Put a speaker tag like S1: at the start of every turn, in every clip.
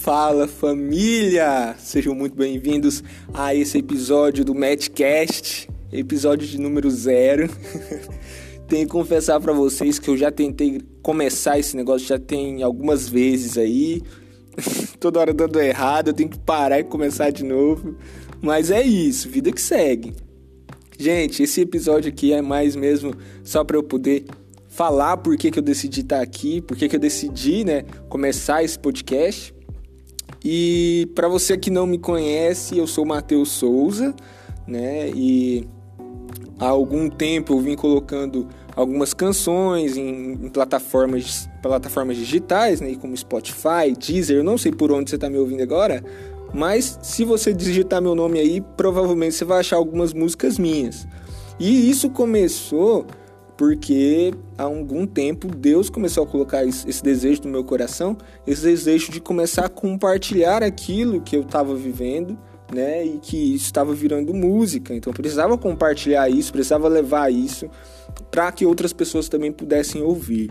S1: Fala família! Sejam muito bem-vindos a esse episódio do Matchcast, episódio de número zero. Tenho que confessar para vocês que eu já tentei começar esse negócio já tem algumas vezes aí. Toda hora dando errado, eu tenho que parar e começar de novo. Mas é isso, vida que segue. Gente, esse episódio aqui é mais mesmo só para eu poder falar por que, que eu decidi estar aqui, por que, que eu decidi né, começar esse podcast. E para você que não me conhece, eu sou Matheus Souza, né? E há algum tempo eu vim colocando algumas canções em, em plataformas, plataformas digitais, né? Como Spotify, Deezer, eu não sei por onde você está me ouvindo agora, mas se você digitar meu nome aí, provavelmente você vai achar algumas músicas minhas. E isso começou porque há algum tempo Deus começou a colocar esse desejo no meu coração, esse desejo de começar a compartilhar aquilo que eu estava vivendo, né, e que estava virando música. Então eu precisava compartilhar isso, precisava levar isso para que outras pessoas também pudessem ouvir.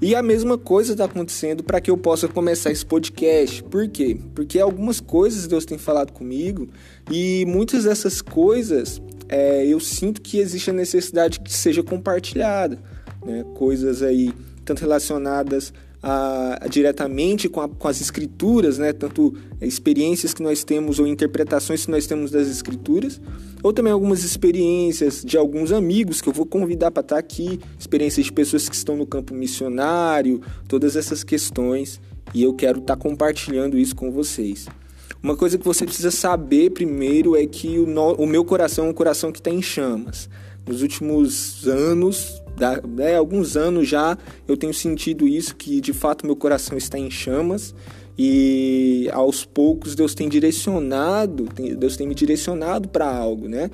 S1: E a mesma coisa está acontecendo para que eu possa começar esse podcast. Por quê? Porque algumas coisas Deus tem falado comigo e muitas dessas coisas é, eu sinto que existe a necessidade que seja compartilhada. Né? Coisas aí, tanto relacionadas a, a, diretamente com, a, com, as escrituras, né? tanto experiências que nós temos ou interpretações que nós temos das escrituras, ou também algumas experiências de alguns amigos que eu vou convidar para estar tá aqui, experiências de pessoas que estão no campo missionário, todas essas questões, e eu quero estar tá compartilhando isso com vocês. Uma coisa que você precisa saber primeiro é que o, no, o meu coração é um coração que está em chamas. Nos últimos anos, da, né, alguns anos já, eu tenho sentido isso, que de fato meu coração está em chamas e aos poucos Deus tem direcionado, tem, Deus tem me direcionado para algo, né?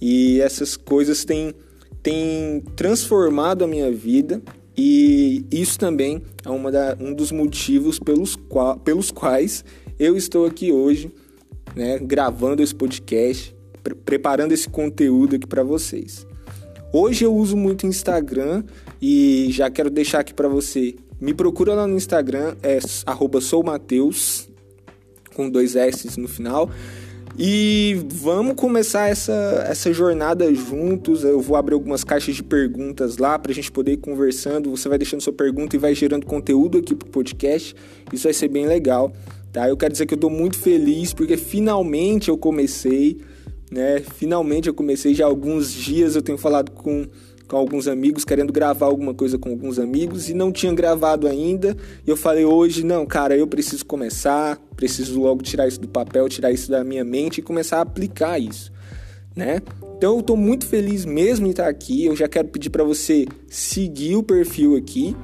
S1: E essas coisas têm, têm transformado a minha vida e isso também é uma da, um dos motivos pelos, qual, pelos quais eu estou aqui hoje, né, gravando esse podcast, pre preparando esse conteúdo aqui para vocês. Hoje eu uso muito Instagram e já quero deixar aqui para você. Me procura lá no Instagram, é @soumateus com dois S no final. E vamos começar essa, essa jornada juntos. Eu vou abrir algumas caixas de perguntas lá para a gente poder ir conversando. Você vai deixando sua pergunta e vai gerando conteúdo aqui pro podcast. Isso vai ser bem legal. Tá? Eu quero dizer que eu estou muito feliz porque finalmente eu comecei, né? Finalmente eu comecei. Já há alguns dias eu tenho falado com, com alguns amigos, querendo gravar alguma coisa com alguns amigos e não tinha gravado ainda. E eu falei hoje, não, cara, eu preciso começar, preciso logo tirar isso do papel, tirar isso da minha mente e começar a aplicar isso, né? Então eu estou muito feliz mesmo em estar aqui. Eu já quero pedir para você seguir o perfil aqui,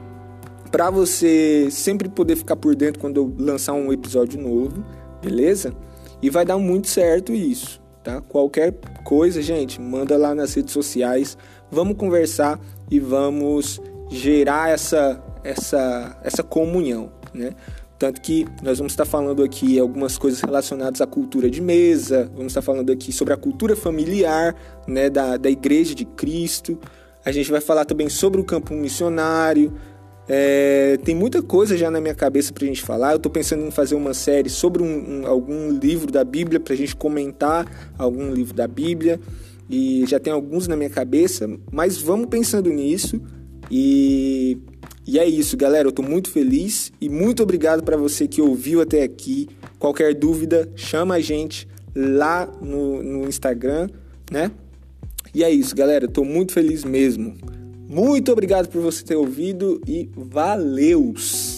S1: para você sempre poder ficar por dentro quando eu lançar um episódio novo, beleza? E vai dar muito certo isso, tá? Qualquer coisa, gente, manda lá nas redes sociais, vamos conversar e vamos gerar essa essa essa comunhão, né? Tanto que nós vamos estar falando aqui algumas coisas relacionadas à cultura de mesa, vamos estar falando aqui sobre a cultura familiar, né, da, da Igreja de Cristo. A gente vai falar também sobre o campo missionário, é, tem muita coisa já na minha cabeça pra gente falar. Eu tô pensando em fazer uma série sobre um, um, algum livro da Bíblia pra gente comentar algum livro da Bíblia. E já tem alguns na minha cabeça, mas vamos pensando nisso. E, e é isso, galera. Eu tô muito feliz e muito obrigado para você que ouviu até aqui. Qualquer dúvida, chama a gente lá no, no Instagram, né? E é isso, galera. Eu tô muito feliz mesmo. Muito obrigado por você ter ouvido e valeus!